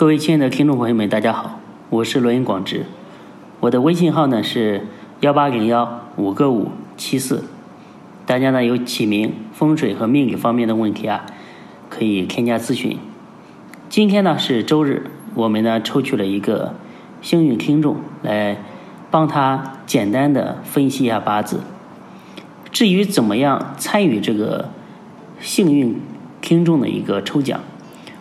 各位亲爱的听众朋友们，大家好，我是罗云广直，我的微信号呢是幺八零幺五个五七四，大家呢有起名、风水和命理方面的问题啊，可以添加咨询。今天呢是周日，我们呢抽取了一个幸运听众来帮他简单的分析一下八字。至于怎么样参与这个幸运听众的一个抽奖，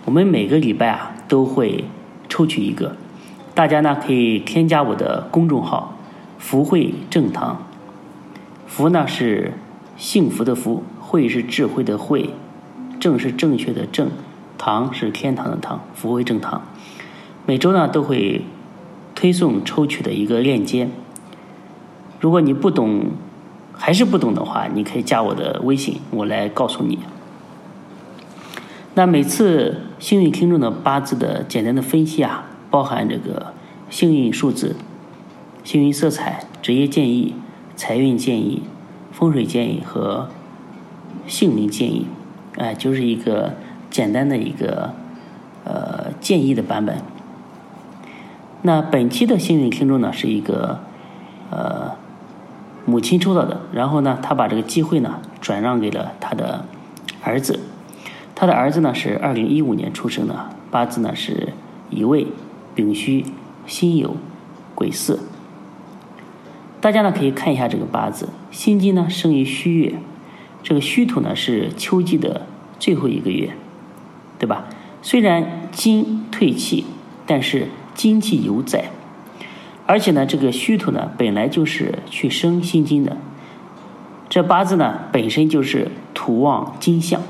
我们每个礼拜啊。都会抽取一个，大家呢可以添加我的公众号“福慧正堂”。福呢是幸福的福，慧是智慧的慧，正是正确的正，堂是天堂的堂，福慧正堂。每周呢都会推送抽取的一个链接。如果你不懂，还是不懂的话，你可以加我的微信，我来告诉你。那每次幸运听众的八字的简单的分析啊，包含这个幸运数字、幸运色彩、职业建议、财运建议、风水建议和姓名建议，哎，就是一个简单的一个呃建议的版本。那本期的幸运听众呢，是一个呃母亲抽到的，然后呢，他把这个机会呢转让给了他的儿子。他的儿子呢是二零一五年出生的，八字呢是乙未、丙戌、辛酉、癸巳。大家呢可以看一下这个八字，辛金呢生于戌月，这个戌土呢是秋季的最后一个月，对吧？虽然金退气，但是金气犹在，而且呢这个戌土呢本来就是去生辛金的，这八字呢本身就是土旺金相。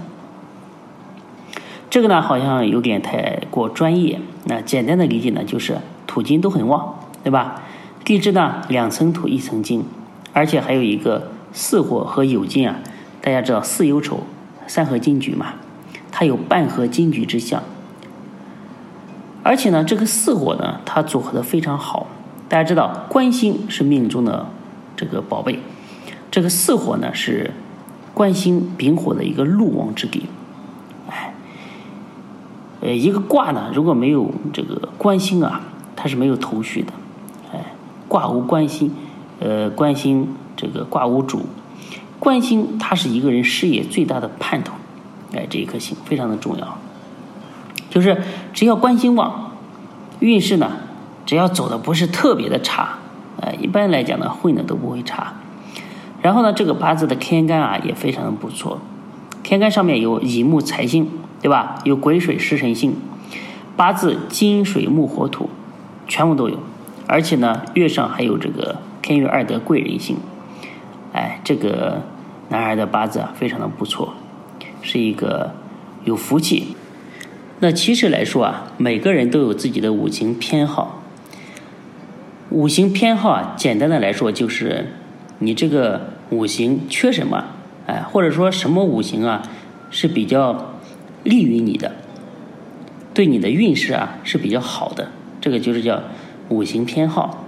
这个呢，好像有点太过专业。那简单的理解呢，就是土金都很旺，对吧？地支呢，两层土一层金，而且还有一个巳火和酉金啊。大家知道巳酉丑三合金局嘛，它有半合金局之象。而且呢，这个巳火呢，它组合的非常好。大家知道，官星是命中的这个宝贝，这个巳火呢是官星丙火的一个禄王之地。呃，一个卦呢，如果没有这个官星啊，它是没有头绪的。哎，卦无官星，呃，官星这个卦无主，官星它是一个人事业最大的盼头。哎，这一颗星非常的重要，就是只要官星旺，运势呢，只要走的不是特别的差，哎，一般来讲呢，混的都不会差。然后呢，这个八字的天干啊也非常的不错，天干上面有乙木财星。对吧？有癸水食神星，八字金水木火土，全部都有。而且呢，月上还有这个天月二德贵人星。哎，这个男孩的八字啊，非常的不错，是一个有福气。那其实来说啊，每个人都有自己的五行偏好。五行偏好啊，简单的来说就是你这个五行缺什么，哎，或者说什么五行啊是比较。利于你的，对你的运势啊是比较好的，这个就是叫五行偏好。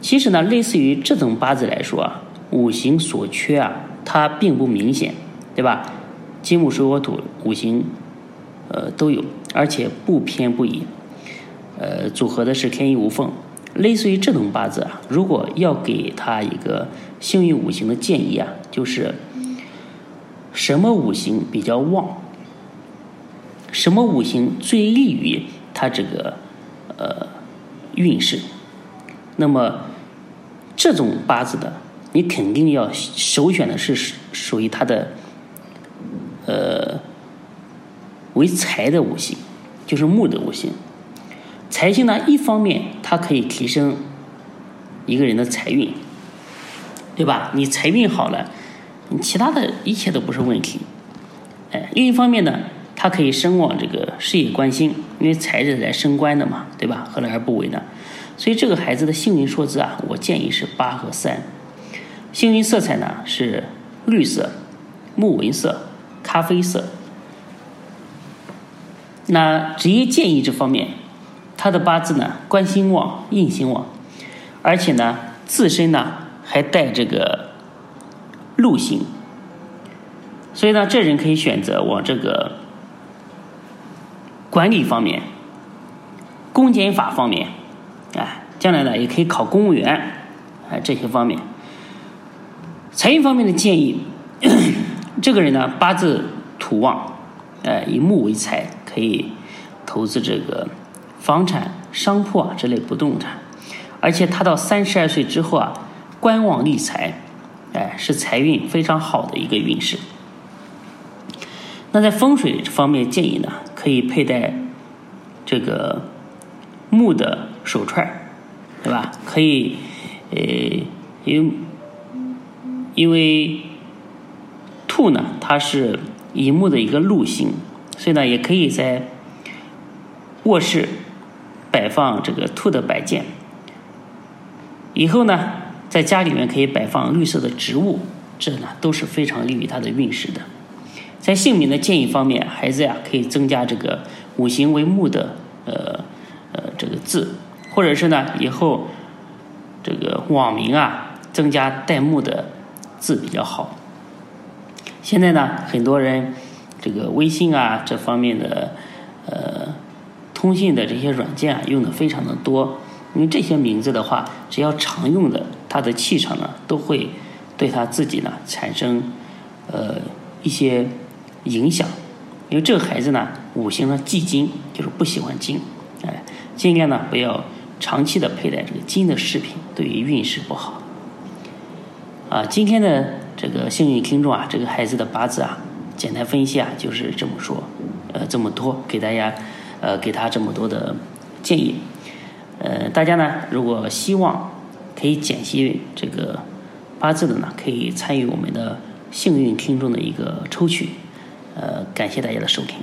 其实呢，类似于这种八字来说啊，五行所缺啊，它并不明显，对吧？金木水火土五行，呃都有，而且不偏不倚，呃组合的是天衣无缝。类似于这种八字啊，如果要给他一个幸运五行的建议啊，就是什么五行比较旺？什么五行最利于他这个呃运势？那么这种八字的，你肯定要首选的是属于他的呃为财的五行，就是木的五行。财星呢，一方面它可以提升一个人的财运，对吧？你财运好了，你其他的一切都不是问题。哎，另一方面呢？他可以升往这个事业官星，因为财是来升官的嘛，对吧？何乐而不为呢？所以这个孩子的幸运数字啊，我建议是八和三。幸运色彩呢是绿色、木纹色、咖啡色。那职业建议这方面，他的八字呢官星旺、印星旺，而且呢自身呢还带这个禄星，所以呢这人可以选择往这个。管理方面，公检法方面，哎，将来呢也可以考公务员，哎，这些方面。财运方面的建议，这个人呢八字土旺，哎，以木为财，可以投资这个房产、商铺啊这类不动产，而且他到三十二岁之后啊，观望立财，哎，是财运非常好的一个运势。那在风水方面建议呢，可以佩戴这个木的手串，对吧？可以，呃，因为因为兔呢，它是乙木的一个禄星，所以呢，也可以在卧室摆放这个兔的摆件。以后呢，在家里面可以摆放绿色的植物，这呢都是非常利于它的运势的。在姓名的建议方面，孩子呀可以增加这个五行为木的呃呃这个字，或者是呢以后这个网名啊增加带木的字比较好。现在呢，很多人这个微信啊这方面的呃通信的这些软件啊用的非常的多，因为这些名字的话，只要常用的，他的气场呢都会对他自己呢产生呃一些。影响，因为这个孩子呢，五行呢忌金，就是不喜欢金，哎，尽量呢不要长期的佩戴这个金的饰品，对于运势不好。啊，今天的这个幸运听众啊，这个孩子的八字啊，简单分析啊，就是这么说，呃，这么多给大家，呃，给他这么多的建议，呃，大家呢如果希望可以解析这个八字的呢，可以参与我们的幸运听众的一个抽取。呃，感谢大家的收听。